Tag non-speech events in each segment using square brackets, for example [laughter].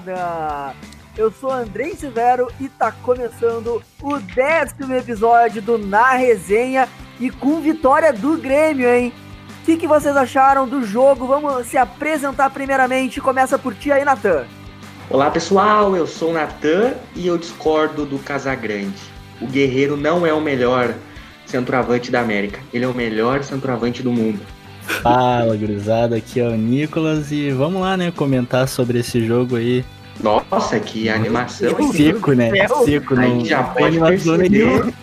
gurizada! Eu sou Andrei Severo e tá começando o décimo episódio do Na Resenha e com vitória do Grêmio, hein? O que, que vocês acharam do jogo? Vamos se apresentar primeiramente. Começa por ti aí, Natan. Olá pessoal, eu sou o Natan e eu discordo do Casagrande. O Guerreiro não é o melhor centroavante da América, ele é o melhor centroavante do mundo. Fala, gurizada, aqui é o Nicolas e vamos lá, né, comentar sobre esse jogo aí. Nossa, que animação. Seco, né? Seco, Aí não já tem pode perceber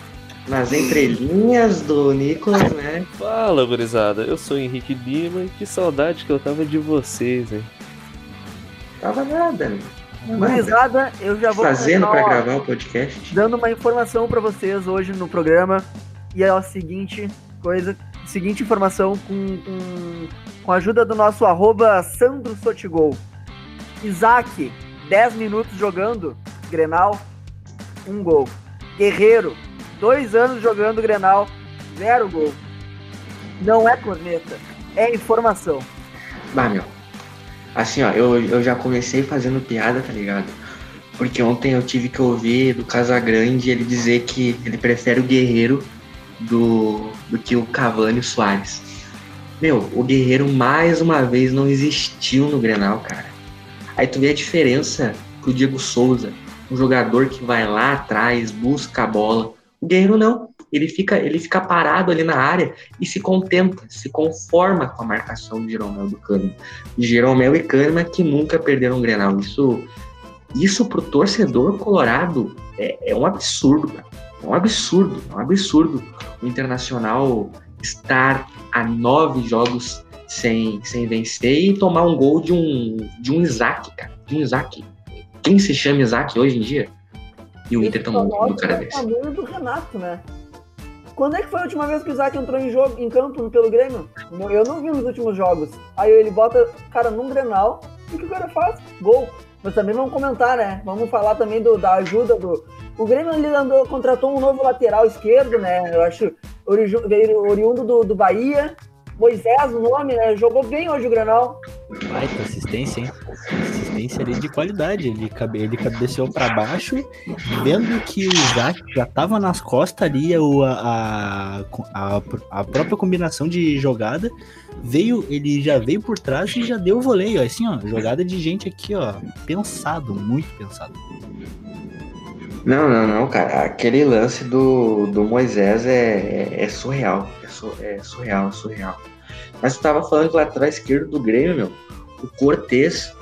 nas entrelinhas do Nicolas, né? Fala, gurizada. Eu sou o Henrique Lima e que saudade que eu tava de vocês, hein? Tava nada, né? Manda. Gurizada, eu já vou Fazendo ó, gravar o podcast. dando uma informação pra vocês hoje no programa. E é a seguinte coisa, seguinte informação com, com, com a ajuda do nosso arroba Sandro Sotigol. Isaac, 10 minutos jogando, Grenal, um gol. Guerreiro, dois anos jogando Grenal, zero gol. Não é corneta, é informação. Bah, meu. Assim, ó, eu, eu já comecei fazendo piada, tá ligado? Porque ontem eu tive que ouvir do Casagrande ele dizer que ele prefere o Guerreiro do, do que o Cavani e o Soares. Meu, o Guerreiro mais uma vez não existiu no Grenal, cara. Aí tu vê a diferença pro Diego Souza, um jogador que vai lá atrás, busca a bola. O Guerreiro não. Ele fica, ele fica parado ali na área e se contenta, se conforma com a marcação de Jeromel do Cano. Jeromel e Kahneman que nunca perderam um Grenal. Isso, isso pro torcedor colorado é, é um absurdo, cara. É um absurdo, é um absurdo o Internacional estar a nove jogos sem, sem vencer e tomar um gol de um, de um Isaac, cara. De um Isaac. Quem se chama Isaac hoje em dia? E o Inter um gol do cara é o desse. do Renato, né? Quando é que foi a última vez que o Isaac entrou em jogo, em campo pelo Grêmio? Eu não vi nos últimos jogos. Aí ele bota, cara, num Grenal, e o que o cara faz? Gol. Mas também vamos comentar, né? Vamos falar também do, da ajuda do. O Grêmio ele andou, contratou um novo lateral esquerdo, né? Eu acho veio oriundo do, do Bahia. Moisés, o nome, né? Jogou bem hoje o Grenal. Baita assistência, hein? Assistência ali de qualidade. Ele, cabe- ele cabeceou pra baixo, vendo que o Isaac já tava nas costas ali, o, a, a, a própria combinação de jogada. Veio, ele já veio por trás e já deu o voleio. Assim, ó, jogada de gente aqui, ó, pensado, muito pensado. Não, não, não, cara. Aquele lance do, do Moisés é, é, é surreal. É, su- é surreal, surreal. Mas tu tava falando que o lateral esquerdo do Grêmio, meu, o Cortez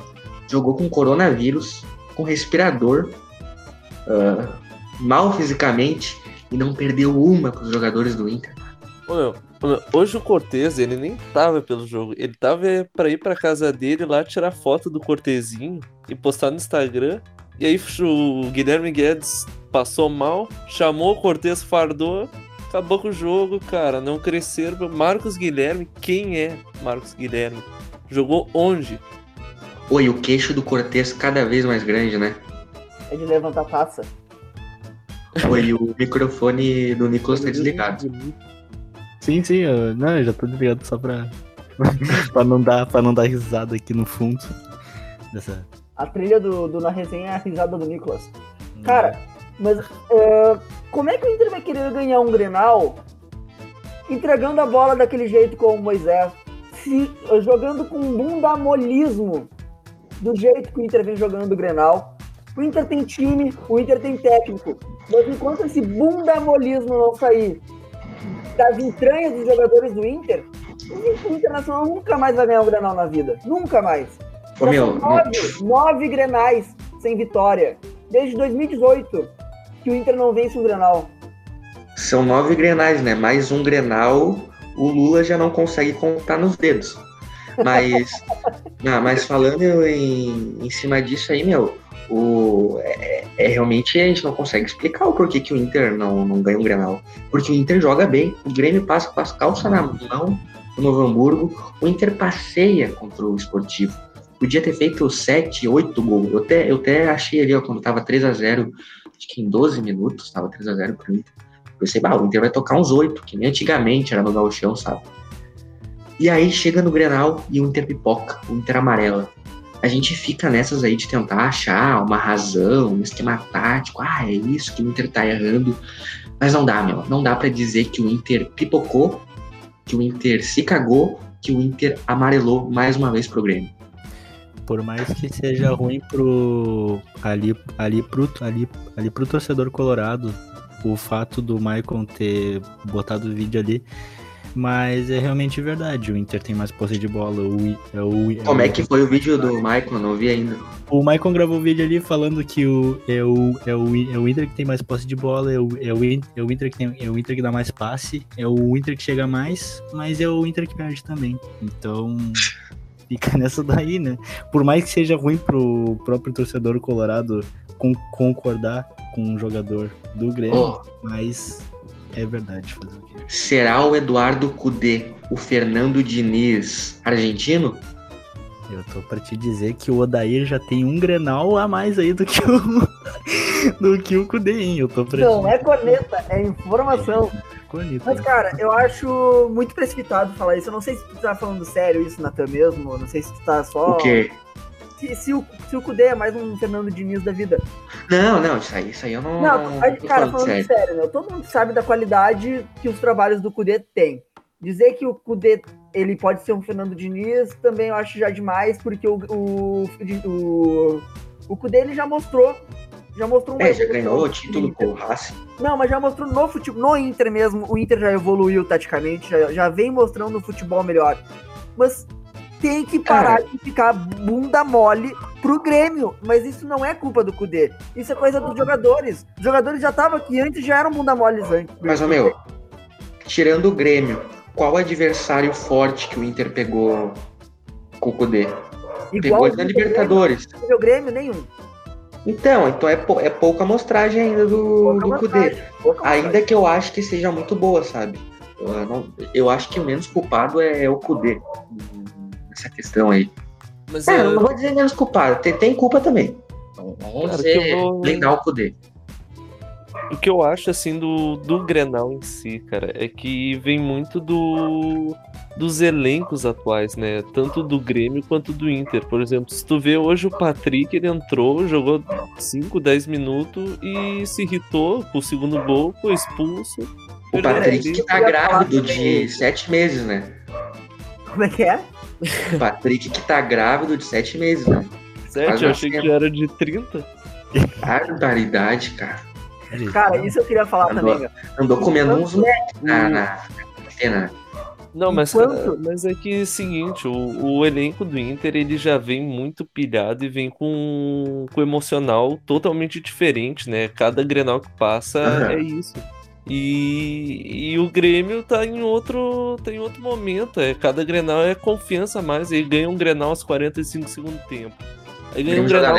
jogou com coronavírus, com respirador, ah, mal fisicamente e não perdeu uma pros jogadores do Inter. Ô, meu, hoje o Cortez, ele nem tava pelo jogo. Ele tava pra ir pra casa dele lá tirar foto do Cortezinho e postar no Instagram. E aí o Guilherme Guedes passou mal, chamou o Cortez, fardou, acabou com o jogo, cara. Não cresceram. Marcos Guilherme, quem é Marcos Guilherme? Jogou onde? Oi, o queixo do Cortez cada vez mais grande, né? É de levantar taça. Oi, o microfone do Nicolas tá desligado. Sim, sim, eu, não, eu já tô ligado só pra, [laughs] pra, não dar, pra não dar risada aqui no fundo. Dessa, A trilha do, do Na Resenha é a risada do Nicolas. Cara, mas é, como é que o Inter vai querer ganhar um Grenal entregando a bola daquele jeito com o Moisés? Se, jogando com bundamolismo do jeito que o Inter vem jogando o Grenal. O Inter tem time, o Inter tem técnico. Mas enquanto esse bundamolismo não sair das entranhas dos jogadores do Inter, o Internacional nunca mais vai ganhar um Grenal na vida. Nunca mais. Ô, meu, nove, nove grenais sem vitória. Desde 2018 que o Inter não vence um grenal. São nove grenais, né? Mais um grenal, o Lula já não consegue contar nos dedos. Mas, [laughs] não, mas falando em, em cima disso aí, meu, o, é, é realmente a gente não consegue explicar o porquê que o Inter não, não ganha um grenal. Porque o Inter joga bem, o Grêmio passa com as calças na mão no Novo Hamburgo, o Inter passeia contra o Esportivo. Podia ter feito 7, 8 gols. Eu até, eu até achei ali, ó, quando tava 3 a 0 acho que em 12 minutos, tava 3 a 0 pro Inter. Pensei, bah, o Inter vai tocar uns 8, que nem antigamente era no Gauchão, sabe? E aí chega no Grenal e o Inter pipoca, o Inter amarela. a gente fica nessas aí de tentar achar uma razão, um esquema tático. Ah, é isso que o Inter tá errando. Mas não dá, meu. Não dá para dizer que o Inter pipocou, que o Inter se cagou, que o Inter amarelou mais uma vez pro Grêmio. Por mais que seja ruim pro ali ali pro ali, ali pro torcedor colorado, o fato do Maicon ter botado o vídeo ali, mas é realmente verdade. O Inter tem mais posse de bola. O, é o, é Como é que foi o vídeo do Maicon? Não vi ainda. O Maicon gravou o vídeo ali falando que o, é, o, é, o, é o Inter que tem mais posse de bola, é o, é o, é o Inter que tem, é o Inter que dá mais passe, é o Inter que chega mais, mas é o Inter que perde também. Então fica [laughs] nessa daí, né? Por mais que seja ruim pro próprio torcedor colorado com, concordar com um jogador do Grêmio, oh. mas é verdade. Será o Eduardo Cudê o Fernando Diniz argentino? Eu tô pra te dizer que o Odair já tem um Grenal a mais aí do que o [laughs] [laughs] do que o Cudê, hein? Eu tô pra Não, é corneta, é informação. Corneta. Mas, cara, eu acho muito precipitado falar isso. Eu não sei se tu tá falando sério isso, Natan, mesmo. Eu não sei se tu tá só. O quê? Se, se, o, se o Cudê é mais um Fernando Diniz da vida. Não, não, isso aí, isso aí eu não. Não, não cara, falando, falando sério, sério né? todo mundo sabe da qualidade que os trabalhos do Cudê têm. Dizer que o Cudê ele pode ser um Fernando Diniz também eu acho já demais, porque o, o, o, o Cudê ele já mostrou já mostrou um É, já ganhou o título com o Racing. Não, mas já mostrou no futebol, no Inter mesmo. O Inter já evoluiu taticamente, já, já vem mostrando o futebol melhor. Mas tem que parar de ficar bunda mole pro Grêmio. Mas isso não é culpa do Cudê. Isso é coisa dos jogadores. Os jogadores já estavam aqui antes, já eram bunda moles antes. Mas, ô meu, tirando o Grêmio, qual adversário forte que o Inter pegou com o Cudê? Igual pegou na Libertadores. O Grêmio, nenhum. Então, então é, pou, é pouca amostragem ainda do, do Kudê. Ainda que eu acho que seja muito boa, sabe? Eu, não, eu acho que o menos culpado é, é o Kudê nessa questão aí. Mas é, eu... não vou dizer menos culpado, tem, tem culpa também. Então, vamos dizer, vou... blindar o Kudê. O que eu acho, assim, do, do Grenal em si, cara, é que vem muito do dos elencos atuais, né? Tanto do Grêmio quanto do Inter. Por exemplo, se tu vê hoje o Patrick, ele entrou, jogou 5, 10 minutos e se irritou com o segundo gol, foi expulso. O Patrick que tá grávido de 7 meses, né? Como é que é? O Patrick que tá grávido de 7 meses, né? 7? Eu achei que já era de 30. Barbaridade, cara. Cara, isso eu queria falar andou, também. Andou comendo uns na, na, na Não, mas, Enquanto... mas é que é o seguinte, o, o elenco do Inter ele já vem muito pilhado e vem com, com emocional totalmente diferente, né? Cada Grenal que passa uhum. é isso. E, e o Grêmio tá em outro tá em outro momento. É, cada Grenal é confiança mais. Ele ganha um Grenal aos 45 segundos tempo. Aí ganha um Grenal.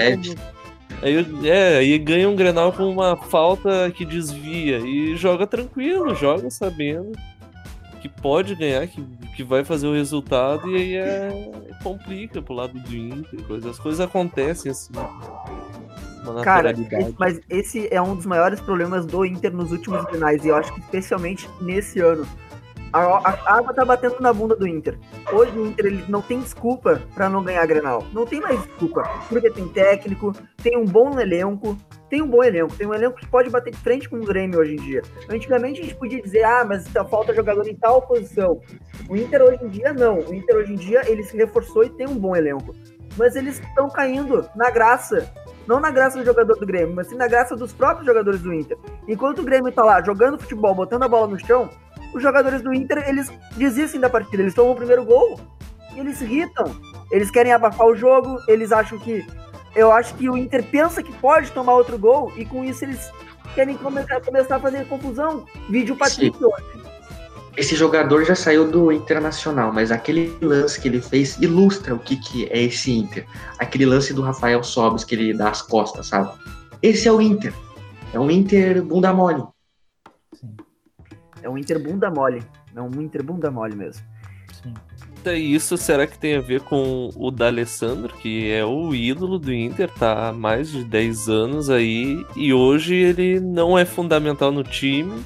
Aí, é, aí ganha um Grenal com uma falta que desvia e joga tranquilo, joga sabendo que pode ganhar, que, que vai fazer o resultado e aí é, complica pro lado do Inter, coisa, as coisas acontecem assim. Cara, esse, mas esse é um dos maiores problemas do Inter nos últimos finais e eu acho que especialmente nesse ano. A, a, água tá batendo na bunda do Inter. Hoje o Inter ele não tem desculpa para não ganhar a Grenal. Não tem mais desculpa. Porque tem técnico, tem um bom elenco, tem um bom elenco, tem um elenco que pode bater de frente com o Grêmio hoje em dia. Antigamente a gente podia dizer, ah, mas falta jogador em tal posição. O Inter hoje em dia não. O Inter hoje em dia ele se reforçou e tem um bom elenco. Mas eles estão caindo na graça. Não na graça do jogador do Grêmio, mas sim na graça dos próprios jogadores do Inter. Enquanto o Grêmio tá lá jogando futebol, botando a bola no chão, os jogadores do Inter, eles desistem da partida. Eles tomam o primeiro gol e eles se irritam. Eles querem abafar o jogo, eles acham que. Eu acho que o Inter pensa que pode tomar outro gol e com isso eles querem começar, começar a fazer confusão. Vídeo Patrick hoje. Esse jogador já saiu do Internacional, mas aquele lance que ele fez ilustra o que, que é esse Inter. Aquele lance do Rafael Sobis que ele dá as costas, sabe? Esse é o Inter. É um Inter bunda mole. É um Inter bunda mole. É um Inter bunda mole mesmo. Sim. E isso será que tem a ver com o D'Alessandro, que é o ídolo do Inter, tá há mais de 10 anos aí, e hoje ele não é fundamental no time,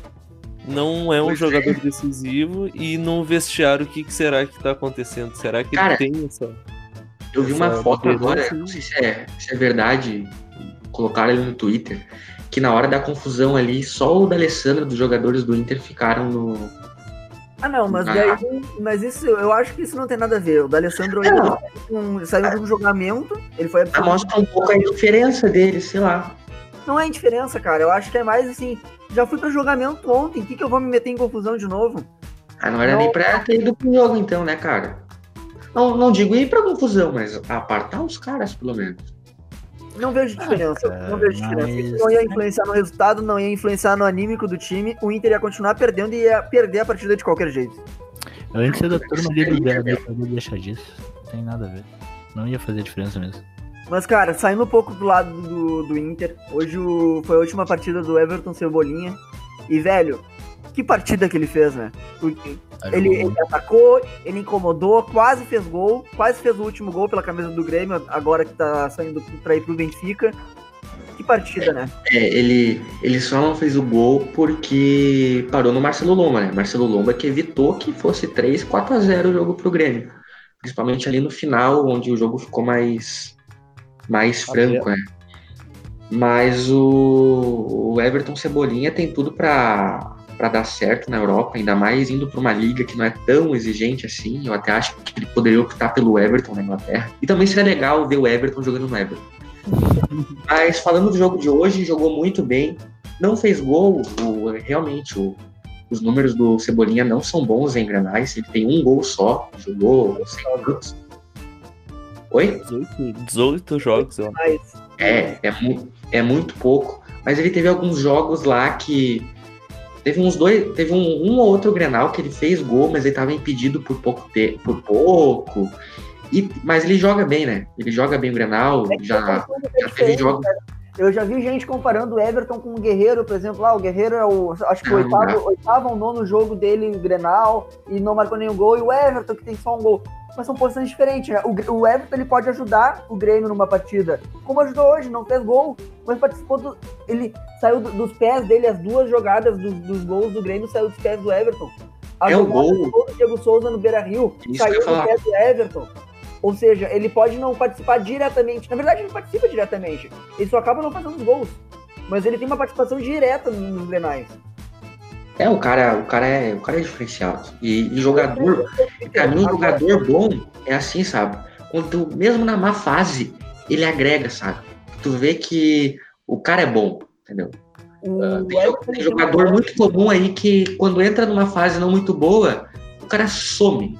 não é um pois é. jogador é. decisivo, e no vestiário o que, que será que tá acontecendo? Será que Cara, ele tem essa. Eu vi uma foto agora, não sei se é, se é verdade, colocaram ali no Twitter, que na hora da confusão ali, só o D'Alessandro dos jogadores do Inter ficaram no. Ah, não, mas Ah. daí. Mas isso, eu acho que isso não tem nada a ver. O D'Alessandro um- saiu de um julgamento, ele foi Ah, absolvido. mostra um pouco a diferença deles, sei lá. Não é indiferença, cara. Eu acho que é mais assim. Já fui pra julgamento ontem, o que, que eu vou me meter em confusão de novo? Ah, não era Não. nem pra ter ido pro jogo, então, né, cara? Não, não digo ir pra confusão, mas apartar os caras, pelo menos. Não vejo diferença. cara, não vejo diferença. mas- Isso não ia influenciar no resultado, não ia influenciar no anímico do time. O Inter ia continuar perdendo e ia perder a partida de qualquer jeito. Antes da turma Beira-Rio poder deixar disso. Não tem nada a ver. Não ia fazer diferença mesmo. Mas, cara, saindo um pouco do lado do, do Inter, hoje o- foi a última partida do Everton Cebolinha. E, velho, que partida que ele fez, né? O- Ele, ele atacou, ele incomodou, quase fez gol, quase fez o último gol pela camisa do Grêmio, agora que tá saindo pra ir pro Benfica. Que partida, né? É, ele, ele só não fez o gol porque parou no Marcelo Lomba, né? Marcelo Lomba que evitou que fosse 3, 4 a 0 o jogo pro Grêmio. Principalmente ali no final, onde o jogo ficou mais, mais franco, né? Mas o, o Everton Cebolinha tem tudo pra, pra dar certo na Europa, ainda mais indo pra uma liga que não é tão exigente assim. Eu até acho que ele poderia optar pelo Everton na Inglaterra. E também seria legal ver o Everton jogando no Everton. [laughs] Mas falando do jogo de hoje, jogou muito bem. Não fez gol, o- realmente o- os números do Cebolinha não são bons em Granais. Ele tem um gol só, jogou 100 minutos. Oi? 18, 18 jogos, ó. É, é, mu- é muito pouco. Mas ele teve alguns jogos lá que. Teve uns dois. Teve um, um ou outro Grenal que ele fez gol, mas ele estava impedido por pouco tempo. Por pouco. E, mas ele joga bem, né? Ele joga bem o Grenal, já, já teve jogos. Eu já vi gente comparando o Everton com o Guerreiro, por exemplo. Ah, o Guerreiro é o. Acho que o Ah, não oitavo, oitavo ou nono jogo dele em Grenal e não marcou nenhum gol. E o Everton, que tem só um gol. Mas são posições diferentes, né? O, o Everton ele pode ajudar o Grêmio numa partida. Como ajudou hoje, não fez gol, mas participou do. Ele saiu do- dos pés dele, as duas jogadas dos, dos gols do Grêmio saiu dos pés do Everton. A É jogada gol. do gol do Diego Souza no Beira Rio Isso saiu dos pés do Everton. Ou seja, ele pode não participar diretamente. Na verdade, ele participa diretamente. Ele só acaba não fazendo os gols. Mas ele tem uma participação direta nos Grenais. É, o cara, o cara é, o cara é diferenciado. E, e jogador, pra mim, jogador bom é assim, sabe? Quando mesmo na má fase, ele agrega, sabe? Tu vê que o cara é bom, entendeu? Ah, Tem, tem jogador muito comum aí que quando entra numa fase não muito boa, o cara some.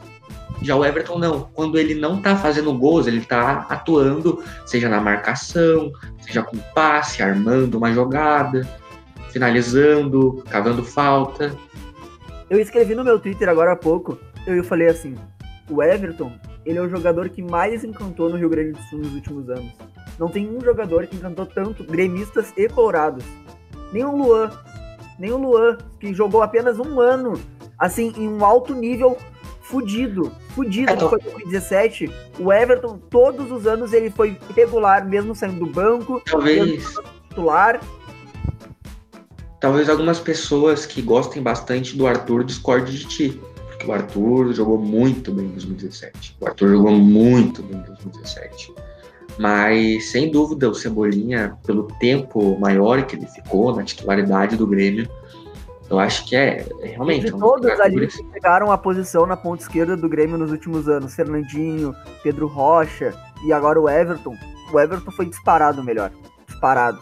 Já o Everton não. Quando ele não tá fazendo gols, ele tá atuando, seja na marcação, seja com passe, armando uma jogada, finalizando, cavando falta. Eu escrevi no meu Twitter agora há pouco. Eu falei assim: o Everton, ele é o jogador que mais encantou no Rio Grande do Sul nos últimos anos. Não tem um jogador que encantou tanto gremistas e colorados. Nem o Luan. Nem o Luan, que jogou apenas um ano, assim, em um alto nível fudido. Fudido, É, que tô- foi 2017. O Everton, todos os anos, ele foi regular, mesmo saindo do banco, Talvez, titular. Talvez algumas pessoas que gostem bastante do Arthur discordem de ti. Porque o Arthur jogou muito bem em 2017. O Arthur jogou muito bem em 2017. Mas, sem dúvida, o Cebolinha, pelo tempo maior que ele ficou na titularidade do Grêmio, eu acho que é, é realmente. De dos todos ali que pegaram a posição na ponta esquerda do Grêmio nos últimos anos, Fernandinho, Pedro Rocha e agora o Everton. O Everton foi disparado melhor. Disparado.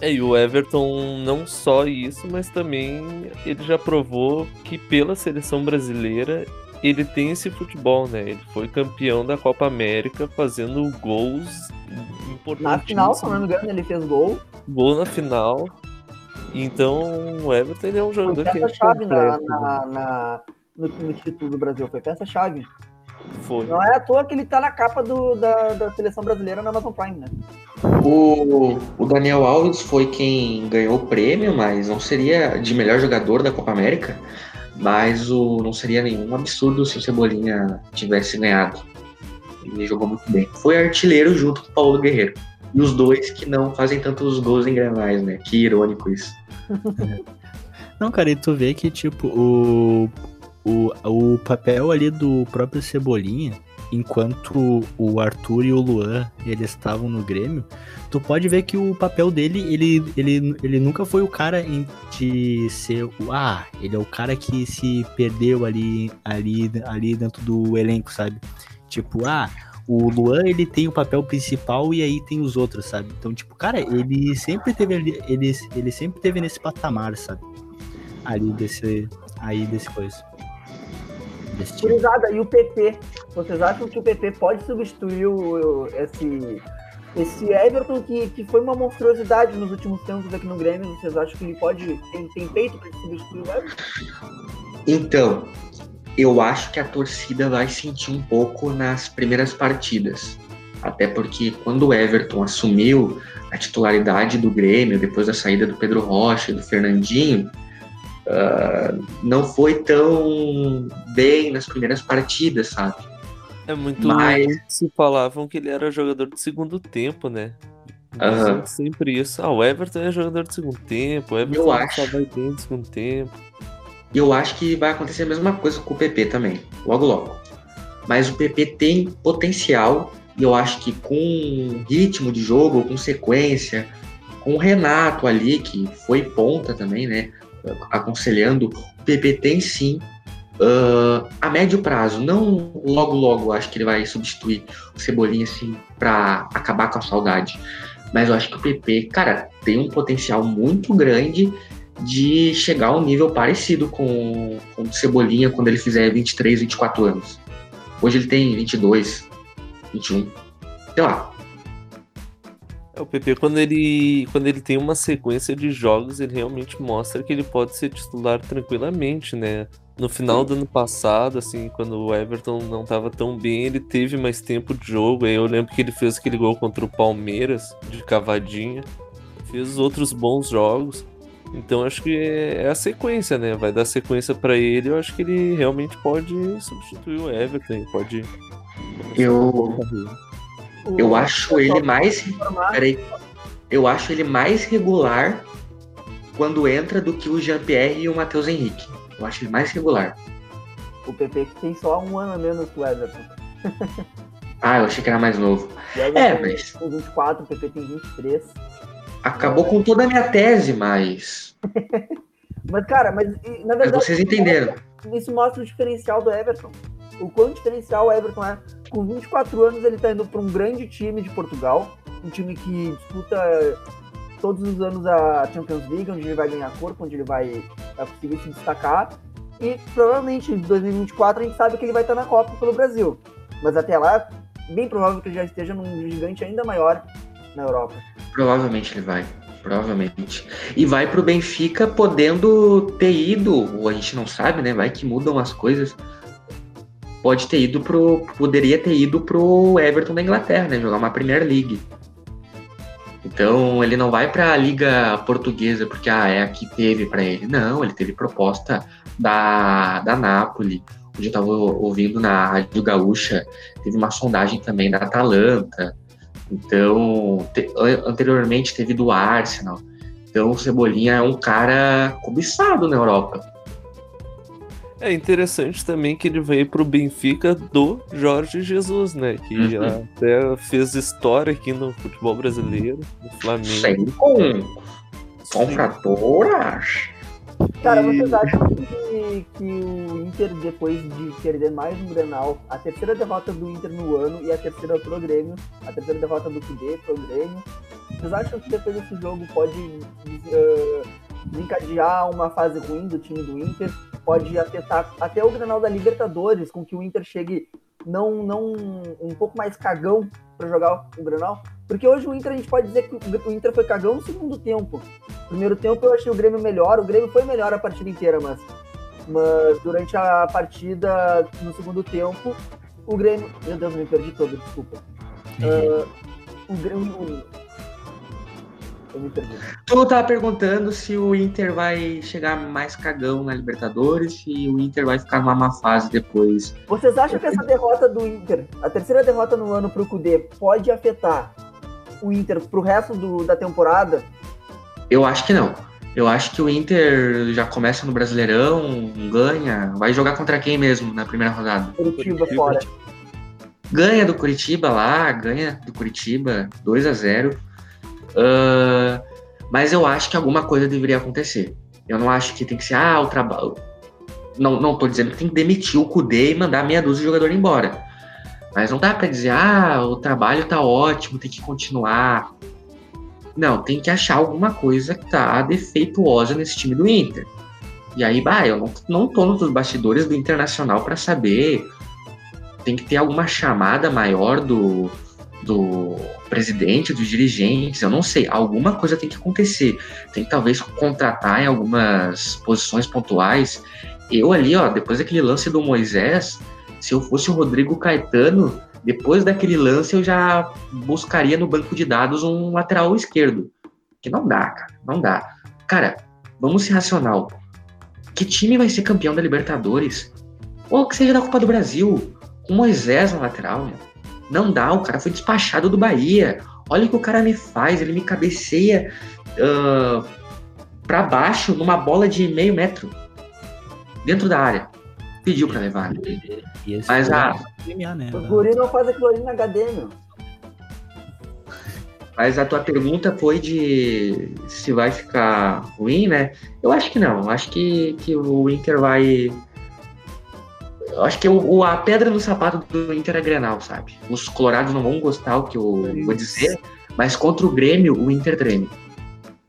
É, e o Everton não só isso, mas também ele já provou que pela seleção brasileira ele tem esse futebol, né? Ele foi campeão da Copa América fazendo gols importantes. Na final, se não me engano, ele fez gol. Gol na final. Então o Everton ele é um jogador que é peça-chave na, completo, né? na, na- no, no título do Brasil. Foi peça-chave. Foi. Não é à toa que ele tá na capa do- da, da seleção brasileira na Amazon Prime, né? O, o Daniel Alves foi quem ganhou o prêmio, mas não seria de melhor jogador da Copa América. Mas o, não seria nenhum absurdo se o Cebolinha tivesse ganhado. Ele jogou muito bem. Foi artilheiro junto com o Paulo Guerreiro. E os dois que não fazem tantos gols em granais, né? Que irônico isso. [laughs] Não, cara, e tu vê que, tipo, o, o, o papel ali do próprio Cebolinha enquanto o Arthur e o Luan eles estavam no Grêmio, tu pode ver que o papel dele, ele, ele, ele nunca foi o cara em, de ser o ah, ele é o cara que se perdeu ali, ali, ali dentro do elenco, sabe? Tipo, ah, o Luan ele tem o papel principal e aí tem os outros, sabe? Então, tipo, cara, ele sempre teve ele, ele sempre teve nesse patamar, sabe? Ali desse aí desse coisa. Desse e o PP? Vocês acham que o PP pode substituir o, esse, esse Everton que, que foi uma monstruosidade nos últimos tempos aqui no Grêmio? Vocês acham que ele pode. Tem, tem peito para substituir o Everton? Então, eu acho que a torcida vai sentir um pouco nas primeiras partidas. Até porque quando o Everton assumiu a titularidade do Grêmio, depois da saída do Pedro Rocha e do Fernandinho, uh, não foi tão bem nas primeiras partidas, sabe? É muito. Mas- Se falavam que ele era jogador de segundo tempo, né? Diziam Sempre isso. Ah, o Everton é jogador de segundo tempo. O Everton Eu só acho. vai bem de segundo tempo. E eu acho que vai acontecer a mesma coisa com o PP também, logo logo. Mas o PP tem potencial e eu acho que com ritmo de jogo, com sequência, com o Renato ali, que foi ponta também, né? Aconselhando, o PP tem sim. ah, a médio prazo, não logo logo acho que ele vai substituir o Cebolinha assim para acabar com a saudade. Mas eu acho que o PP, cara, tem um potencial muito grande de chegar a um nível parecido com, com o Cebolinha quando ele fizer 23, 24 anos. Hoje ele tem 22, 21. Sei lá. É, o PP, quando ele, quando ele tem uma sequência de jogos, ele realmente mostra que ele pode ser titular tranquilamente, né? No final do ano passado, assim, quando o Everton não estava tão bem, ele teve mais tempo de jogo. Aí eu lembro que ele fez aquele gol contra o Palmeiras, de cavadinha. Fez outros bons jogos. Então acho que é é a sequência, né? Vai dar sequência pra ele. Eu acho que ele realmente pode substituir o Everton. Pode. Eu- O- Eu acho ele mais. Peraí. Eu acho ele mais regular quando entra do que o Jean-Pierre e o Matheus Henrique. Eu acho ele mais regular. O PP que tem só um ano a menos que o Everton. [laughs] Ah, eu achei que era mais novo. É, mas- tem 24, o PP tem 23. Acabou com toda a minha tese, mas. [laughs] Mas, cara, mas na Mas verdade. vocês entenderam. Isso mostra o diferencial do Everton. O quão diferencial o Everton é. Com 24 anos, ele tá indo para um grande time de Portugal. Um time que disputa todos os anos a Champions League, onde ele vai ganhar corpo, onde ele vai, conseguir se destacar. E provavelmente em 2024 a gente sabe que ele vai estar na Copa pelo Brasil. Mas até lá, bem provável que ele já esteja num gigante ainda maior na Europa. Provavelmente ele vai. Provavelmente. E vai pro Benfica podendo ter ido, ou a gente não sabe, né? Vai que mudam as coisas. Pode ter ido pro. Poderia ter ido pro Everton da Inglaterra, né? Jogar uma Premier League. Então ele não vai pra Liga Portuguesa porque ah, é a que teve pra ele. Não, ele teve proposta da, da Napoli. Hoje eu tava ouvindo na Rádio Gaúcha, teve uma sondagem também da Atalanta. Então, te- an- anteriormente teve do Arsenal. Então, o Cebolinha é um cara cobiçado na Europa. É interessante também que ele veio pro Benfica do Jorge Jesus, né? Que Uhum. já até fez história aqui no futebol brasileiro, no Flamengo. Sem com, com fraturas. Cara, vocês acham que, que o Inter, depois de perder mais um Grenal, a terceira derrota do Inter no ano e a terceira pro Grêmio, a terceira derrota do Cudê pro Grêmio, vocês acham que depois desse jogo pode eh, desencadear uma fase ruim do time do Inter? Pode afetar até o Grenal da Libertadores, com que o Inter chegue não, não um pouco mais cagão para jogar o Grenal? Porque hoje o Inter, a gente pode dizer que o Inter foi cagão no segundo tempo. Primeiro tempo eu achei o Grêmio melhor, o Grêmio foi melhor a partida inteira, mas, mas durante a partida, no segundo tempo, o Grêmio. Meu Deus, me perdi todo, desculpa. Ah, o Grêmio. Eu me perdi. Tu tava perguntando se o Inter vai chegar mais cagão na Libertadores e o Inter vai ficar numa má fase depois. Vocês acham que essa derrota do Inter, a terceira derrota no ano pro Cudê, pode afetar o Inter pro resto do, da temporada? Eu acho que não. Eu acho que o Inter já começa no Brasileirão, ganha, vai jogar contra quem mesmo na primeira rodada? Curitiba fora. ganha do Curitiba lá, ganha do Curitiba 2 a 0 uh, mas eu acho que alguma coisa deveria acontecer. Eu não acho que tem que ser, ah, o trabalho. Não, não tô dizendo que tem que demitir o Kudê e mandar meia dúzia de jogador embora. Mas não dá para dizer, ah, o trabalho tá ótimo, tem que continuar. Não, tem que achar alguma coisa que tá defeituosa nesse time do Inter. E aí, bah, eu não, não tô nos bastidores do Internacional para saber. Tem que ter alguma chamada maior do, do presidente, dos dirigentes, eu não sei. Alguma coisa tem que acontecer. Tem que talvez contratar em algumas posições pontuais. Eu ali, ó, depois daquele lance do Moisés, se eu fosse o Rodrigo Caetano, depois daquele lance eu já buscaria no banco de dados um lateral esquerdo. Que não dá, cara. Não dá. Cara, vamos ser racional. Que time vai ser campeão da Libertadores? Ou que seja da Copa do Brasil? Com Moisés na lateral, meu. Não dá, o cara foi despachado do Bahia. Olha o que o cara me faz, ele me cabeceia uh, para baixo numa bola de meio metro. Dentro da área. Pediu para levar. Mas a. Ah, né? O guri não faz aquilo ali na HD, meu. Mas a tua pergunta foi de se vai ficar ruim, né? Eu acho que não. Acho que, que o Inter vai eu acho que o, a pedra no sapato do Inter é Grenal, sabe? Os colorados não vão gostar o que eu vou dizer, mas contra o Grêmio, o Inter treme.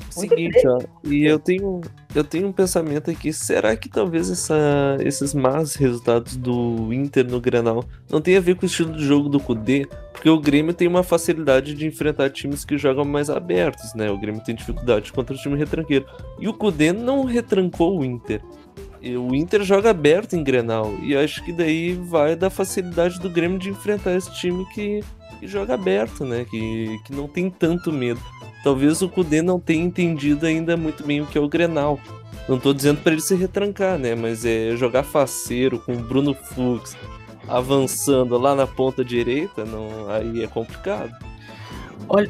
Seguinte, ó, e eu tenho, eu tenho um pensamento aqui, será que talvez essa, esses más resultados do Inter no Grenal não tem a ver com o estilo de jogo do Kudê? Porque o Grêmio tem uma facilidade de enfrentar times que jogam mais abertos, né? O Grêmio tem dificuldade contra o time retranqueiro. E o Kudê não retrancou o Inter o Inter joga aberto em Grenal. E acho que daí vai da facilidade do Grêmio de enfrentar esse time que, que joga aberto, né? Que, que não tem tanto medo. Talvez o Kudê não tenha entendido ainda muito bem o que é o Grenal. Não tô dizendo para ele se retrancar, né? Mas é jogar faceiro com o Bruno Fux avançando lá na ponta direita, não, aí é complicado. Olha,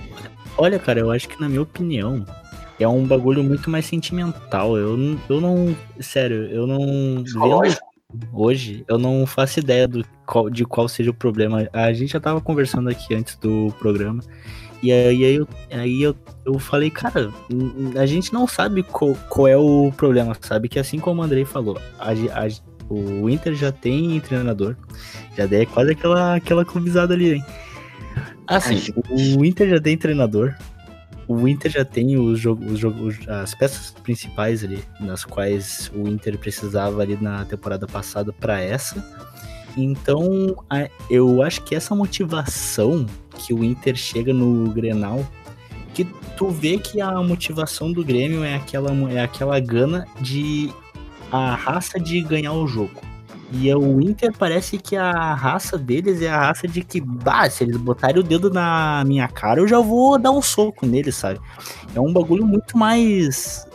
olha, cara, eu acho que na minha opinião, é um bagulho muito mais sentimental. Eu, eu não. Sério, eu não. Vendo hoje, eu não faço ideia do qual, de qual seja o problema. A gente já tava conversando aqui antes do programa. E aí, aí, eu, aí eu, eu falei, cara, a gente não sabe qual, qual é o problema, sabe? Que assim como o Andrei falou, a, a, o Inter já tem treinador. Já é quase aquela, aquela clubizada ali, hein? Assim, o Inter já tem treinador o Inter já tem os jogos, os as peças principais ali, nas quais o Inter precisava ali na temporada passada para essa. Então, eu acho que essa motivação que o Inter chega no Grenal, que tu vê que a motivação do Grêmio é aquela, é aquela gana de a raça de ganhar o jogo. E o Inter parece que a raça deles é a raça de que, bah, se eles botarem o dedo na minha cara, eu já vou dar um soco neles, sabe? É um bagulho muito mais.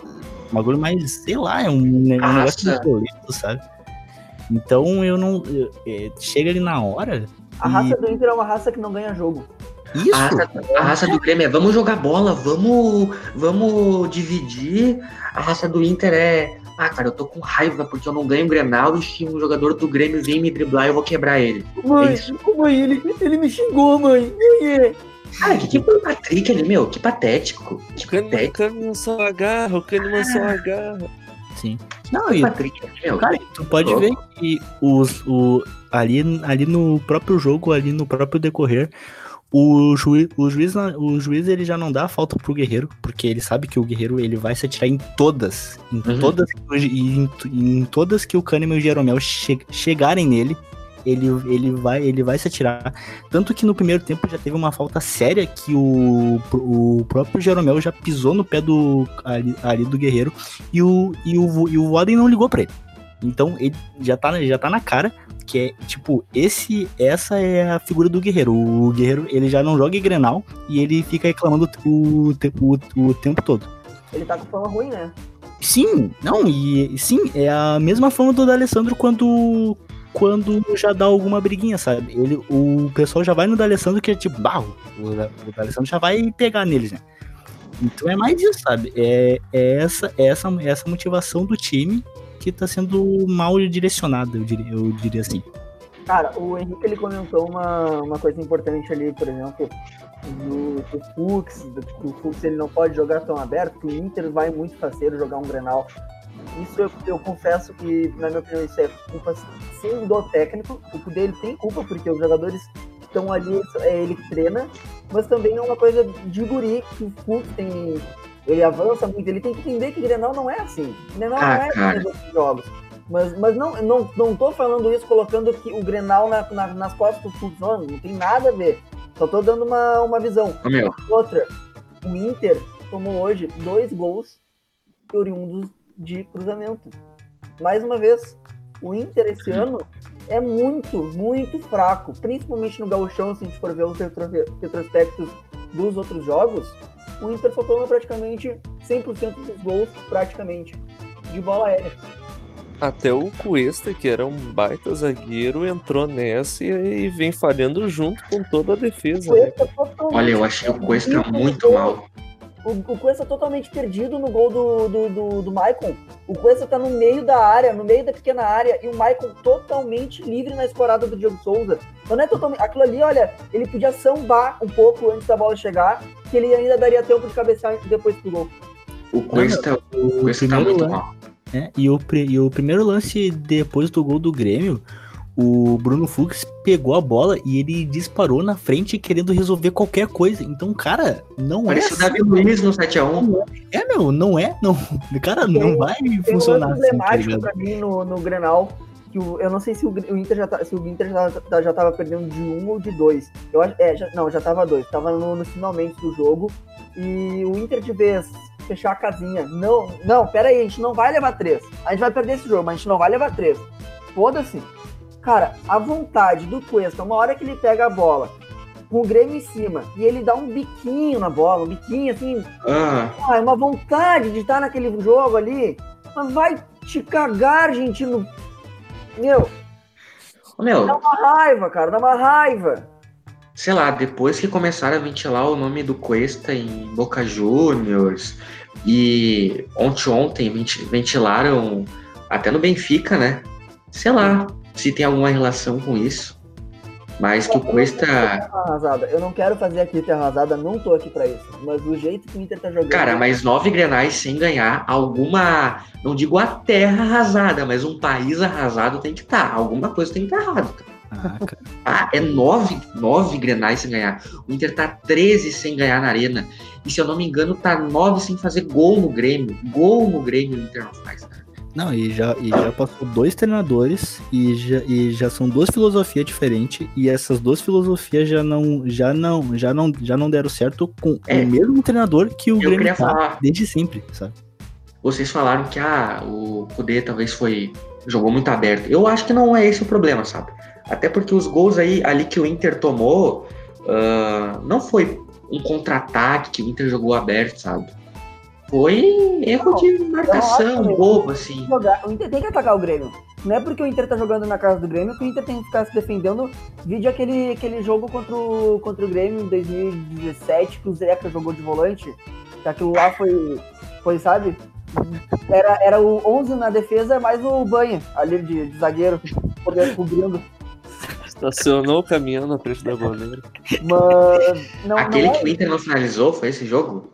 Um bagulho mais, sei lá, é um, um negócio violento, sabe? Então eu não. Eu, é, chega ali na hora. A e... raça do Inter é uma raça que não ganha jogo. Isso. A raça, a raça do Grêmio é vamos jogar bola, vamos, vamos dividir. A raça do Inter é ah, cara, eu tô com raiva porque eu não ganho o Grenal e se um jogador do Grêmio vem me driblar, eu vou quebrar ele. Mãe, é mãe ele, ele me xingou, mãe. É. Ah, que tipo o Patrick ali, meu, que patético. Que o patético. Kahneman só agarra, o Kahneman só agarra. Sim. Não, e, Patrick, meu, cara, tu pode ver que os, o, ali, ali no próprio jogo, ali no próprio decorrer, o juiz, o juiz, o juiz ele já não dá a falta pro guerreiro, porque ele sabe que o guerreiro ele vai se atirar em todas, em uhum. todas, em, em, todas que o Kahneman e o Jeromel che, chegarem nele, ele, ele, vai, ele vai se atirar. Tanto que no primeiro tempo já teve uma falta séria que o, o próprio Jeromel já pisou no pé do ali, ali do guerreiro e o, e o, e o Woden não ligou para ele. Então ele já tá, já tá na cara que é, tipo, esse, essa é a figura do guerreiro. O guerreiro, ele já não joga em Grenal e ele fica reclamando o, o, o tempo todo. Ele tá com fama ruim, né? Sim, não, e sim, é a mesma fama do D'Alessandro quando quando já dá alguma briguinha, sabe? Ele, o pessoal já vai no D'Alessandro que é tipo, bah, o, o D'Alessandro já vai pegar neles, né? Então é mais isso, sabe? É, é essa, é essa, é essa motivação do time que tá sendo mal direcionado, eu diria, eu diria assim. Cara, o Henrique ele comentou uma, uma coisa importante ali, por exemplo, do, do Fux, do, o Fux ele não pode jogar tão aberto, que o Inter vai muito faceiro jogar um Grenal. Isso eu, eu confesso que, na minha opinião, isso é culpa sim do técnico. O dele tem culpa, porque os jogadores estão ali, é ele treina, mas também é uma coisa de guri que o Fux tem. Ele avança muito, ele tem que entender que Grenal não é assim. Grenal Ah, não é cara. assim outros jogos. Mas, mas não, não, não tô falando isso colocando que o Grenal na, na- nas costas do Fux, não, tem nada a ver. Só tô dando uma, uma visão. Meu, Outra, o Inter tomou hoje dois gols oriundos de cruzamento. Mais uma vez, o Inter esse ano é muito, muito fraco, principalmente no gauchão, se a gente for ver os retro- retrospectos dos outros jogos, o Inter só toma praticamente 100% dos gols, praticamente, de bola aérea. Até o Cuesta, que era um baita zagueiro, entrou nessa e, e vem falhando junto com toda a defesa. Né? Olha, eu achei o Cuesta muito mal. O, o Cuesta totalmente perdido no gol do, do, do, do Maicon. O Cuesta tá no meio da área, no meio da pequena área, e o Maicon totalmente livre na escorada do Diego Souza. Então não é totalmente. Aquilo ali, olha, ele podia sambar um pouco antes da bola chegar, que ele ainda daria tempo de cabecear depois do gol. O Cuesta, o O Cuesta tá primeiro muito lan- mal. É, e, o, e o primeiro lance depois do gol do Grêmio, o Bruno Fux pegou a bola e ele disparou na frente querendo resolver qualquer coisa. Então, cara, não Parecia o é. Davi Luiz no 7x1. É, meu, não é, não. [laughs] Cara, não vai Tem um funcionar lance assim, tá emblemático pra mim no, no Grenal, que o- eu não sei se o, o Inter já tá, se o Inter já, tá- já tava perdendo de um ou de dois. Eu acho, é, já- não, já tava dois. Tava no, no finalmente do jogo. E o Inter de vez fechar a casinha. Não, não, pera aí, a gente não vai levar três. A gente vai perder esse jogo, mas a gente não vai levar três. Foda-se. Cara, a vontade do Cuesta, uma hora que ele pega a bola, com o Grêmio em cima, e ele dá um biquinho na bola, um biquinho assim, Ah, ah, é uma vontade de estar naquele jogo ali. Mas vai te cagar, argentino. Meu, meu, dá uma raiva, cara, dá uma raiva. sei lá, depois que começaram a ventilar o nome do Cuesta em Boca Juniors e ontem ontem venti- ventilaram até no Benfica, né? Sei lá se tem alguma relação com isso. Mas que o Cuesta. Arrasada. Eu não quero fazer aqui ter arrasada, não tô aqui pra isso. Mas do jeito que o Inter tá jogando. Cara, mas nove grenais sem ganhar alguma. Não digo a terra arrasada, mas um país arrasado tem que estar. Alguma coisa tem que estar errado. cara. Ah, cara. Ah, é nove, nove grenais sem ganhar. O Inter tá 13 sem ganhar na arena. E se eu não me engano, tá nove sem fazer gol no Grêmio. Gol no Grêmio o Inter não faz, cara. Não, e já, e já passou dois treinadores e já, e já são duas filosofias diferentes e essas duas filosofias já não já não já não já não deram certo com É. o mesmo treinador que o Eu Grêmio tá falar. desde sempre, sabe? Vocês falaram que ah, o Kudê talvez foi. jogou muito aberto. Eu acho que não é esse o problema, sabe? Até porque os gols aí ali que o Inter tomou ah, não foi um contra-ataque que o Inter jogou aberto, sabe? Foi erro de marcação, bobo, assim. Jogar. O Inter tem que atacar o Grêmio. Não é porque o Inter tá jogando na casa do Grêmio que o Inter tem que ficar se defendendo. Vídeo aquele, aquele jogo contra o, contra o Grêmio em 2017, que o Zeca jogou de volante. Que aquilo lá foi, foi sabe? Era, era o 11 na defesa, mais o banho ali de, de zagueiro, poder cobrindo. Estacionou caminhando na frente da goleira. Mas não, Aquele não é que o Inter não finalizou foi esse jogo?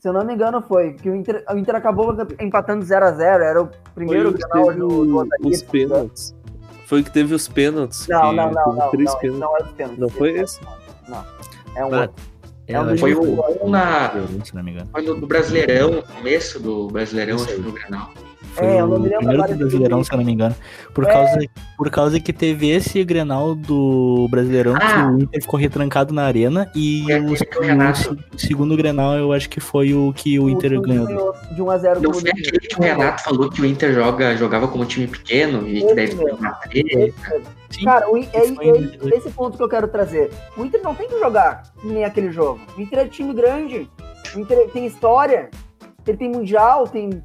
Se eu não me engano, foi. Que o Inter, o Inter acabou empatando 0x0. Era o Foi primeiro o que Grenal teve do, do os ligado? pênaltis. Foi o que teve os pênaltis. Não, não, não, não. três Não, pênaltis. não é o pênalti. Não foi esse? Não. É um Ah, outro. É, É um Foi o um na. Foi no, do Brasileirão, no começo do Brasileirão, acho que aí. do Grenal. Foi É, o primeiro de Brasileirão, se eu não me engano. Por, É. causa, por causa que teve esse Grenal do Brasileirão Ah. que o Inter ficou retrancado na arena e o, o o segundo Grenal eu acho que foi o que o Inter time ganhou. De 1x0 Não foi aquele que o Renato falou que o Inter joga, jogava como time pequeno e que deve mesmo. uma treta. Sim, Cara, o, é, é 2018. esse ponto que eu quero trazer. O Inter não tem que jogar nem aquele jogo. O Inter é time grande. O Inter tem história. Ele tem mundial, tem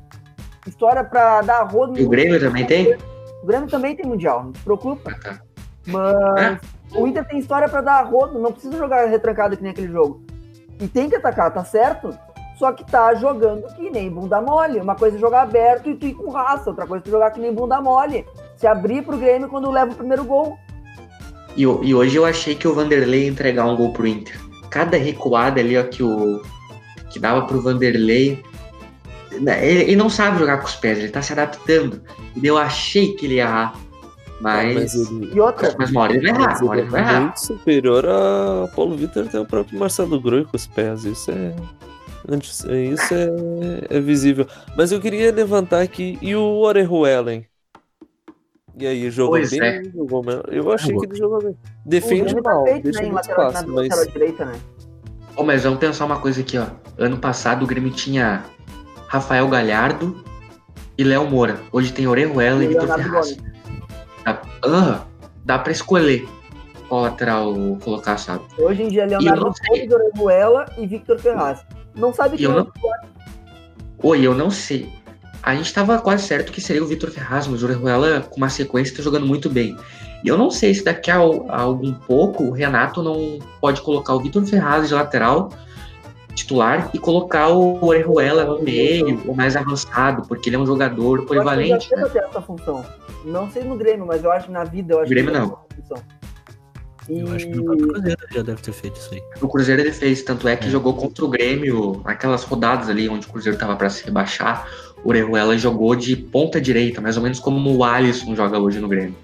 história pra dar rodo. E o Grêmio também tem? O Grêmio também tem mundial, não se preocupa. Ah, tá. Mas o Inter tem história pra dar rodo, não precisa jogar retrancado que nem aquele jogo. E tem que atacar, tá certo? Só que tá jogando que nem bunda mole. Uma coisa é jogar aberto e tu ir com raça, outra coisa é tu jogar que nem bunda mole. Se abrir pro Grêmio quando leva o primeiro gol. E, e hoje eu achei que o Vanderlei ia entregar um gol pro Inter. Cada recuada ali, ó, que o. que dava pro Vanderlei. Né, Ele, ele não sabe jogar com os pés, ele tá se adaptando. E eu achei que ele ia errar. Mas. Mas ele, E outra, Mas uma hora ele vai errar, ele ele vai é errar. muito superior a Paulo Vitor tem o próprio Marcelo Groi com os pés. Isso é. Isso é, é visível. Mas eu queria levantar aqui. E o Orejuela, E aí, jogou Pois bem? é. Jogou mal? Eu achei Jogou. que ele jogou bem. Defende tá mal, feito, deixa né, muito espaço, mas direita, né? Ô, mas vamos pensar uma coisa aqui, ó. Ano passado o Grêmio tinha Rafael Galhardo e Léo Moura. Hoje tem Orejuela e E Vitor Leonardo Ferraz. Dá, ah, dá pra escolher qual lateral colocar, sabe? Hoje em dia, Leonardo. Gomes, Orejuela e Victor Ferraz. Não sabe quem eu é não- Oi, eu não sei. A gente tava quase certo que seria o Vitor Ferraz, mas o Orejuela, com uma sequência, tá jogando muito bem. E eu não sei se daqui a, a algum pouco o Renato não pode colocar o Vitor Ferraz de lateral titular e colocar o Orejuela no meio, ou mais avançado, porque ele é um jogador Eu acho polivalente. que ele né? essa função. Não sei no Grêmio, mas eu acho que na vida eu acho Grêmio que não. E Eu acho que no Cruzeiro já deve ter feito isso aí. O Cruzeiro ele fez, tanto é que É. jogou contra o Grêmio, aquelas rodadas ali onde o Cruzeiro tava para se rebaixar, o Orejuela jogou de ponta direita, mais ou menos como o Alisson joga hoje no Grêmio.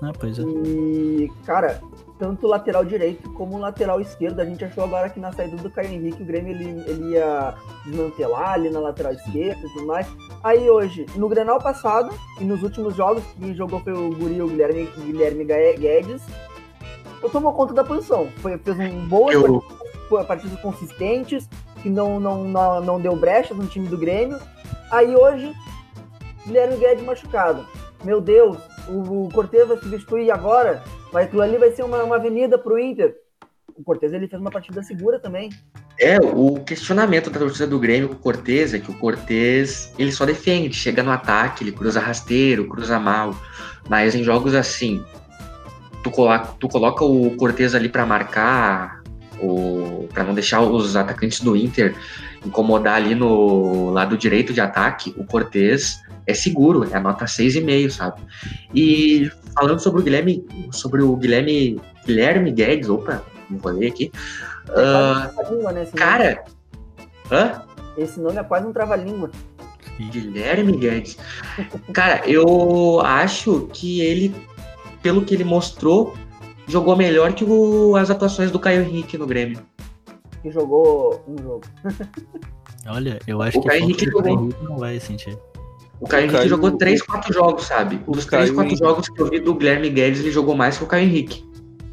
Ah, pois é. E, cara, tanto o lateral direito como o lateral esquerdo, a gente achou agora que na saída do Caio Henrique o Grêmio ele, ele ia desmantelar ali na lateral esquerda e tudo mais. Aí hoje, no Grenal passado e nos últimos jogos, quem jogou foi o Guri, o Guilherme, Guilherme Guedes, tomou conta da posição. Foi, fez um bom Eu, partidas consistentes, que não, não, não, não deu brechas no time do Grêmio. Aí hoje, Guilherme Guedes machucado. Meu Deus, o, o Cortez vai substituir agora, mas aquilo ali vai ser uma, uma avenida pro Inter. O Cortez ele fez uma partida segura também. é, o questionamento da torcida do Grêmio com o Cortez é que o Cortez ele só defende, chega no ataque, ele cruza rasteiro, cruza mal. Mas em jogos assim, tu coloca, tu coloca o Cortez ali para marcar, para não deixar os atacantes do Inter incomodar ali no lado direito de ataque, o Cortez é seguro, é a nota 6,5, sabe? E falando sobre o Guilherme, sobre o Guilherme, Guilherme Guedes, opa, enrolei aqui. Ah, É quase um trava-língua, né? Cara, hã? Esse nome é quase um trava-língua. Guilherme Guedes. Cara, eu acho que ele, pelo que ele mostrou, jogou melhor que o- as atuações do Caio Henrique no Grêmio. Que jogou um jogo. Olha, eu acho O que Caio Henrique jogou. Henrique não vai sentir. O Caio Henrique Caio- jogou 3, 4 jogos, sabe? o Dos 3, Caio 4 Henrique- jogos que eu vi do Guilherme Guedes, ele jogou mais que o Caio Henrique.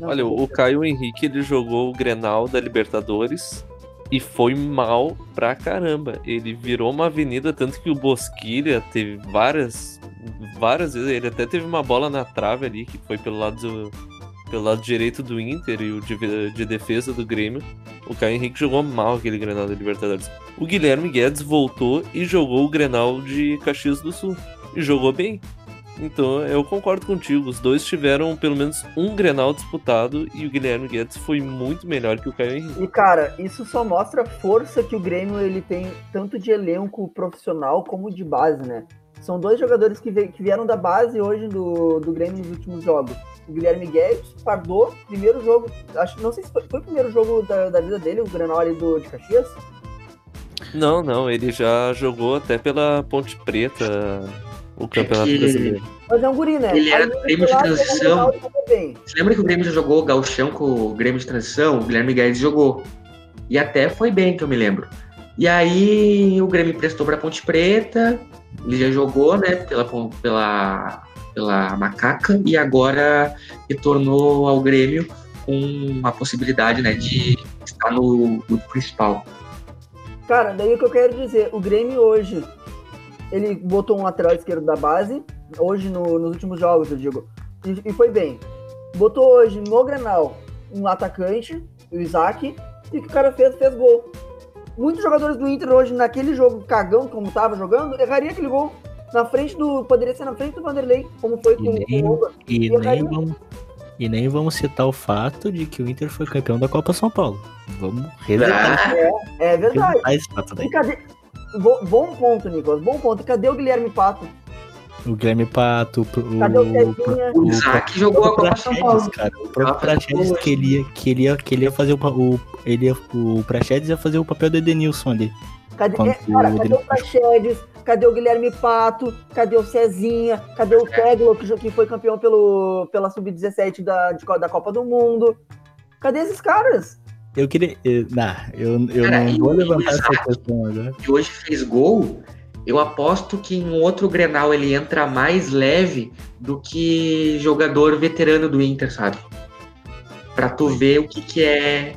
Olha, o Caio Henrique ele jogou o Grenal da Libertadores e foi mal pra caramba. Ele virou uma avenida, tanto que o Bosquilha teve várias várias vezes, ele até teve uma bola na trave ali que foi pelo lado do, pelo lado direito do Inter e o de, de defesa do Grêmio. O Caio Henrique jogou mal aquele Grenal da Libertadores. O Guilherme Guedes voltou e jogou o Grenal de Caxias do Sul e jogou bem. Então eu concordo contigo, os dois tiveram pelo menos um Grenal disputado e o Guilherme Guedes foi muito melhor que o Caio Henrique. E cara, isso só mostra a força que o Grêmio ele tem tanto de elenco profissional como de base, né? São dois jogadores que, que vieram da base hoje do, do Grêmio nos últimos jogos. O Guilherme Guedes, Pardô, primeiro jogo, acho, não sei se foi, foi o primeiro jogo da, da vida dele, o Grenal ali do, de Caxias. Não, não, ele já jogou até pela Ponte Preta o Campeonato que- Brasileiro. Mas é um guri, né? Ele era Aí do Grêmio de transição. e. Você lembra que o Grêmio já jogou o Gauchão com o Grêmio de transição? O Guilherme Guedes jogou. E até foi bem, que eu me lembro. E aí o Grêmio emprestou pra Ponte Preta, ele já jogou, né, pela, pela, pela Macaca, e agora retornou ao Grêmio com a possibilidade, né, de estar no principal. Cara, daí o que eu quero dizer, o Grêmio hoje, ele botou um lateral esquerdo da base, hoje no- nos últimos jogos, eu digo, e, e foi bem. Botou hoje no Grenal um atacante, o Isaac, e o que o cara fez, fez gol. Muitos jogadores do Inter hoje, naquele jogo cagão, como tava jogando, erraria aquele gol. Na frente do. Poderia ser na frente do Vanderlei, como foi com, nem- com o Oba. E nem, vamos, e nem vamos citar o fato de que o Inter foi campeão da Copa São Paulo. Vamos resetar, Ah, É verdade. resetar esse fato daí. E cadê. Bo- Bom ponto, Nicolas. Bom ponto. Cadê o Guilherme Pato? O Guilherme Pato, o, Cadê o o, Cezinha? O Isaac jogou a Copa São Paulo. Cara. O próprio Praxedes que ele ia, que ele ia, que ele ia fazer o, o ele ia, o Praxedes ia fazer o papel do Edenilson ali. Cadê, é, cara, o cadê o Praxedes? Cadê o Guilherme Pato? Cadê o Cezinha? Cadê o Teglo, que, foi campeão pelo, pela Sub-17 da, de da Copa do Mundo? Cadê esses caras? Eu queria, eu, não, eu, eu Cara, não vou o levantar essa questão agora. que hoje fez gol, eu aposto que em um outro Grenal ele entra mais leve do que jogador veterano do Inter, sabe? Pra tu ver o que que é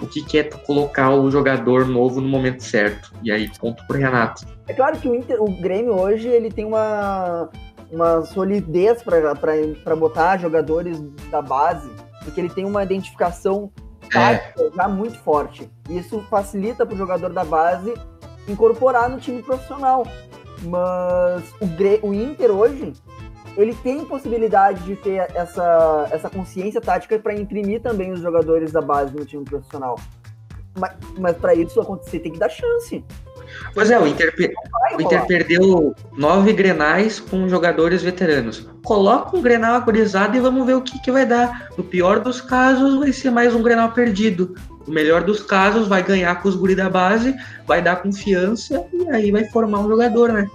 o que que é tu colocar o jogador novo no momento certo. E aí, ponto pro Renato. É claro que o, Inter, o Grêmio hoje ele tem uma, uma solidez para botar jogadores da base, porque ele tem uma identificação tática já muito forte. Isso facilita para o jogador da base incorporar no time profissional. Mas o, Gre- o Inter hoje ele tem possibilidade de ter essa, essa consciência tática para imprimir também os jogadores da base no time profissional. Mas, mas para isso acontecer tem que dar chance. Pois é, o Inter, o Inter perdeu nove Grenais com jogadores veteranos. Coloca um Grenal agorizado e vamos ver o que que vai dar. No pior dos casos, vai ser mais um Grenal perdido. No melhor dos casos, vai ganhar com os guri da base, vai dar confiança e aí vai formar um jogador, né?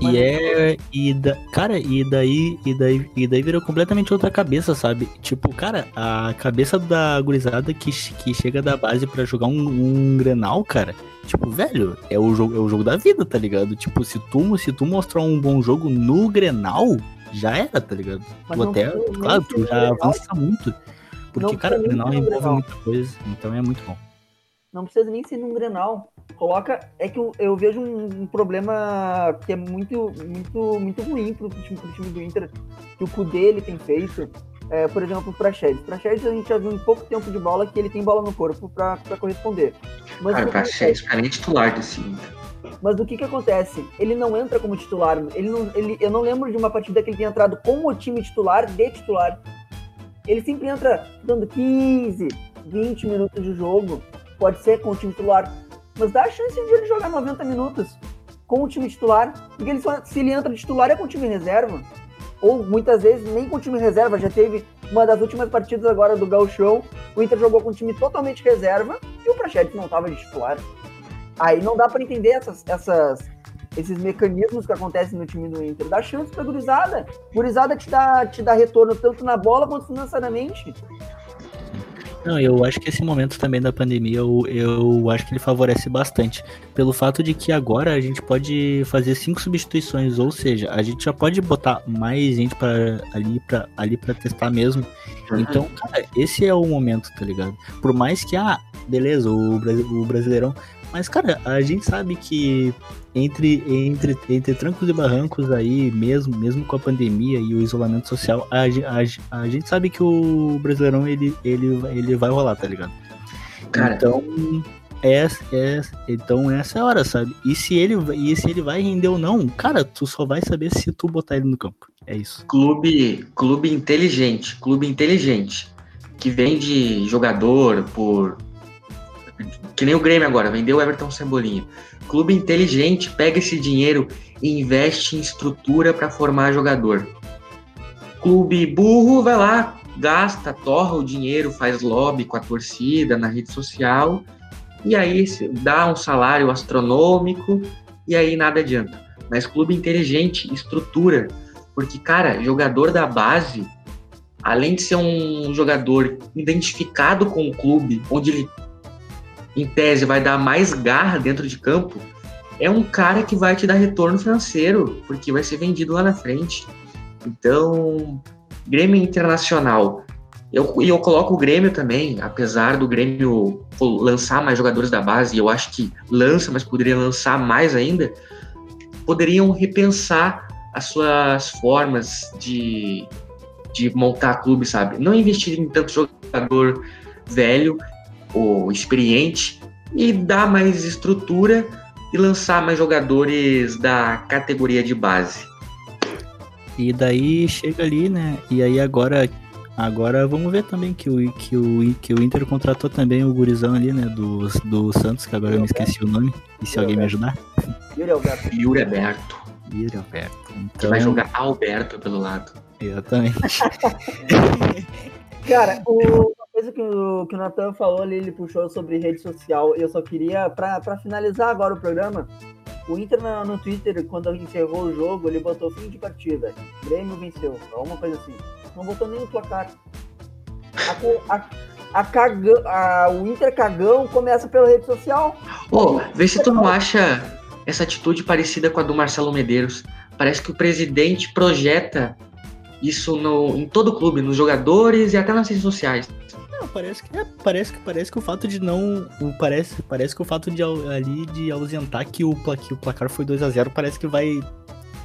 Mas- E é. E da, cara, e daí, e daí. E daí virou completamente outra cabeça, sabe? Tipo, cara, a cabeça da gurizada que, que chega da base pra jogar um, um Grenal, cara. Tipo, velho, é o, jogo, é o jogo da vida, tá ligado? Tipo, se tu, se tu mostrar um bom jogo no Grenal, já era, tá ligado? Mas tu até, claro, tu já avança muito. Porque, Não cara, nem Grenal envolve Grenal. muita coisa, então é muito bom. Não precisa nem ser num Grenal. Coloca. É que eu, eu vejo um, um problema que é muito, muito, muito ruim pro time, pro time do Inter, que o Kudê ele tem feito. É, por exemplo, o Praxedes. Praxedes a gente já viu em pouco tempo de bola que ele tem bola no corpo pra, pra corresponder. Mas, Cara, Praxedes pra mim é titular desse Inter. mas o que que acontece? Ele não entra como titular. Ele não, ele, eu não lembro de uma partida que ele tenha entrado com o time titular de titular. Ele sempre entra dando 15, 20 minutos de jogo. Pode ser com o time titular. Mas dá a chance de ele jogar 90 minutos com o time titular. Porque ele só- se ele entra de titular é com o time reserva. Ou muitas vezes nem com o time reserva. Já teve uma das últimas partidas agora do Gauchão. O Inter jogou com o time totalmente reserva e o Prachetes não estava de titular. Aí não dá pra entender essas, essas, esses mecanismos que acontecem no time do Inter. Dá chance pra gurizada. Gurizada te dá, te dá retorno tanto na bola quanto financeiramente. Não, eu acho que esse momento também da pandemia, eu, eu acho que ele favorece bastante. Pelo fato de que agora a gente pode fazer cinco substituições, ou seja, a gente já pode botar mais gente pra, ali para ali pra testar mesmo. Então, cara, esse é o momento, tá ligado? Por mais que, ah, beleza, o, o Brasileirão. Mas, cara, a gente sabe que entre, entre, entre trancos e barrancos aí, mesmo, mesmo com a pandemia e o isolamento social, a, a, a gente sabe que o Brasileirão ele, ele, ele vai rolar, tá ligado? Cara, Então, é, é, então essa é a hora, sabe? E se, ele, vai- e se ele vai render ou não, cara, tu só vai saber se tu botar ele no campo. É isso. clube, clube inteligente, clube inteligente, que vende jogador por. Que nem o Grêmio agora, vendeu o Everton Cebolinha. Clube inteligente pega esse dinheiro e investe em estrutura para formar jogador. Clube burro vai lá, gasta, torra o dinheiro, faz lobby com a torcida na rede social e aí dá um salário astronômico e aí nada adianta. Mas clube inteligente, estrutura, porque, cara, jogador da base, além de ser um jogador identificado com o clube, onde ele, em tese, vai dar mais garra dentro de campo, é um cara que vai te dar retorno financeiro, porque vai ser vendido lá na frente. Então, Grêmio Internacional. Eu, e eu coloco o Grêmio também, apesar do Grêmio lançar mais jogadores da base, eu acho que lança, mas poderia lançar mais ainda, poderiam repensar as suas formas de, de montar clube, sabe? Não investir em tanto jogador velho ou experiente e dar mais estrutura e lançar mais jogadores da categoria de base. E daí chega ali, né? E aí agora, agora vamos ver também que o, que o, que o Inter contratou também o gurizão ali, né? Do, do Santos, que agora eu me esqueci o nome. E se alguém me ajudar? Yuri Alberto. Yuri Aberto. Ir Alberto. Que Então, vai jogar Alberto pelo lado. Exatamente. [laughs] Cara, o- coisa que o, que o Natan falou ali, ele puxou sobre rede social. Eu só queria, pra finalizar agora o programa, o Inter na- no, Twitter, quando encerrou o jogo, ele botou fim de partida. Grêmio venceu, alguma coisa assim. Não botou nem o placar. A, a, a caga- a- o Inter cagão começa pela rede social. Ô, vê se tu não acha essa atitude parecida com a do Marcelo Medeiros. Parece que o presidente projeta isso no, em todo o clube, nos jogadores e até nas redes sociais. Não, parece que, é, parece que parece que o fato de não. o- Parece, parece que o fato de ali de ausentar que o, que o placar foi 2 a 0 parece que vai.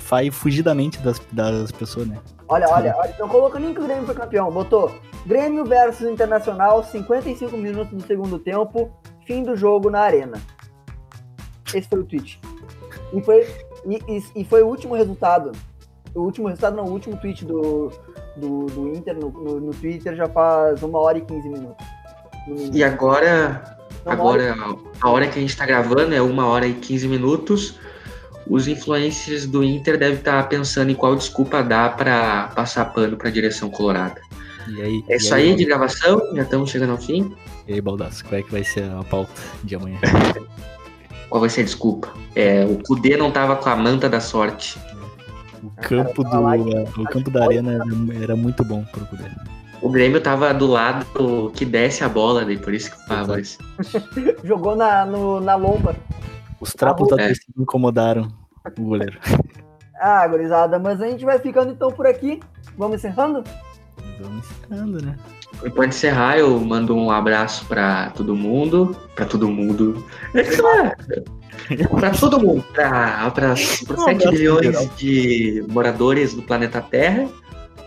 Vai fugidamente das, das pessoas, né? Olha, olha. Então colocou nem que o Grêmio foi campeão. Botou Grêmio versus Internacional, 55 minutos do segundo tempo, fim do jogo na arena. Esse foi o tweet. E foi, e, e- e foi o último resultado. O último resultado, não, o último tweet do, do, do Inter no, no, no Twitter já faz uma hora e 15 minutos. E agora, Uma hora agora a hora que a gente tá gravando é uma hora e 15 minutos. Os influencers do Inter devem estar pensando em qual desculpa dar pra passar pano pra direção colorada. E aí. É e isso aí, aí de gravação, já estamos chegando ao fim. E aí, Baldaço, qual é que vai ser a pauta de amanhã? Qual vai ser a desculpa? É, o Kudê não tava com a manta da sorte. O campo do. O campo da arena era, era muito bom pro poder. O Grêmio tava do lado que desce a bola, daí por isso que eu falo isso. [laughs] Jogou na, no- na lomba. Os trapos da É. torcida incomodaram o goleiro. [laughs] Ah, gurizada, mas a gente vai ficando então por aqui. Vamos encerrando? Vamos encerrando, né? E pode encerrar, eu mando um abraço pra todo mundo. Pra todo mundo. [laughs] pra todo mundo. Um 7 abraço milhões geral. de moradores do planeta Terra.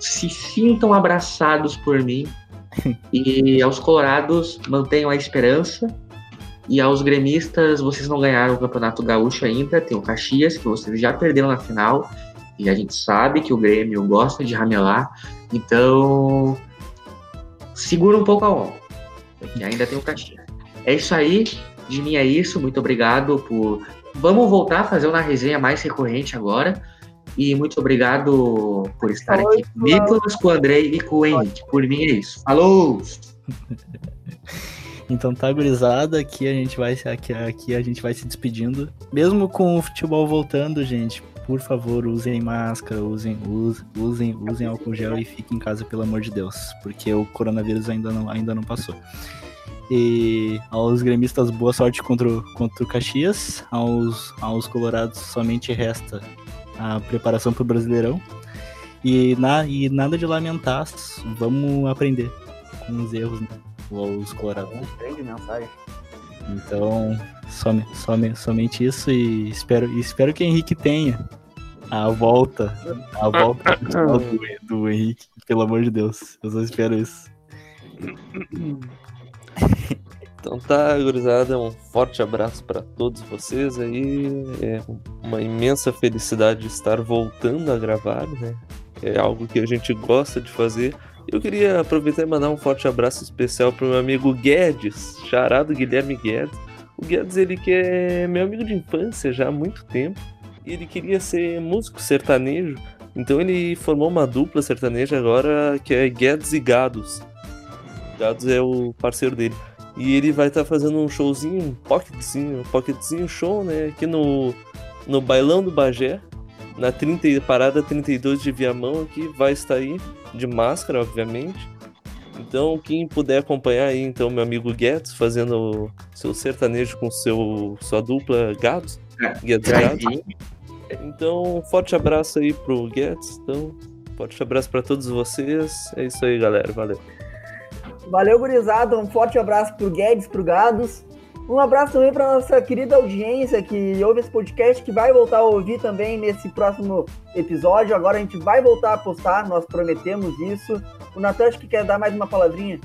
Se sintam abraçados por mim. E aos colorados, mantenham a esperança. E aos gremistas, vocês não ganharam o Campeonato Gaúcho ainda. Tem o Caxias, que vocês já perderam na final. E a gente sabe que o Grêmio gosta de ramelar. Então, segura um pouco a onda. Porque ainda tem o Caxias. É isso aí. De mim é isso. Muito obrigado por. Vamos voltar a fazer uma resenha mais recorrente agora. E muito obrigado por estar Falou, aqui com o Nicolas, com o Andrei e com o Henrique. Por mim é isso. Falou! [laughs] Então tá, gurizada, aqui a gente vai se- aqui, aqui a gente vai se despedindo. Mesmo com o futebol voltando, gente, por favor, usem máscara, usem, us- usem, usem álcool gel e fiquem em casa, pelo amor de Deus, porque o coronavírus ainda não, ainda não passou. E aos gremistas, boa sorte contra o, contra o Caxias. Aos, aos colorados, somente resta a preparação para o Brasileirão. E, na, e nada de lamentar, vamos aprender com os erros, né? Os colorados. Grande mensagem. Então, some, some, somente isso e espero, espero que o Henrique tenha a volta, a volta [laughs] do, do Henrique, pelo amor de Deus. Eu só espero isso. [laughs] Então tá, gurizada, um forte abraço para todos vocês aí. É uma imensa felicidade estar voltando a gravar, né? É algo que a gente gosta de fazer. Eu queria aproveitar e mandar um forte abraço especial pro meu amigo Guedes, charado Guilherme Guedes. O Guedes, ele que é meu amigo de infância já há muito tempo. E ele queria ser músico sertanejo. Então ele formou uma dupla sertaneja agora que é Guedes e Gados. Gados é o parceiro dele. E ele vai estar fazendo um showzinho, um pocketzinho, um pocketzinho show, né? Aqui no, no Bailão do Bagé, na 30, e- parada 32 de Viamão aqui, vai estar aí, de máscara, obviamente. Então, quem puder acompanhar aí, então, meu amigo Guedes, fazendo seu sertanejo com seu, sua dupla Gados. Guedes. Drive-in. Então, um forte abraço aí pro Guedes. Então, forte abraço para todos vocês. É isso aí, galera. Valeu. Valeu, gurizada. Um forte abraço pro Guedes, pro Gados. Um abraço também para nossa querida audiência que ouve esse podcast, que vai voltar a ouvir também nesse próximo episódio. Agora a gente vai voltar a postar, nós prometemos isso. O Natan acho que quer dar mais uma palavrinha.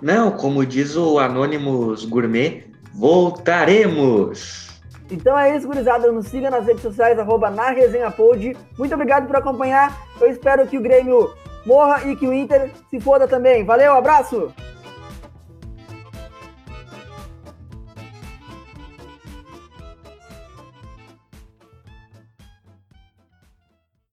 Não, como diz o Anonymous Gourmet, voltaremos! Então é isso, gurizada. Nos siga nas redes sociais, arroba na Resenha Pod. Muito obrigado por acompanhar. Eu espero que o Grêmio morra e que o Inter se foda também. Valeu, abraço!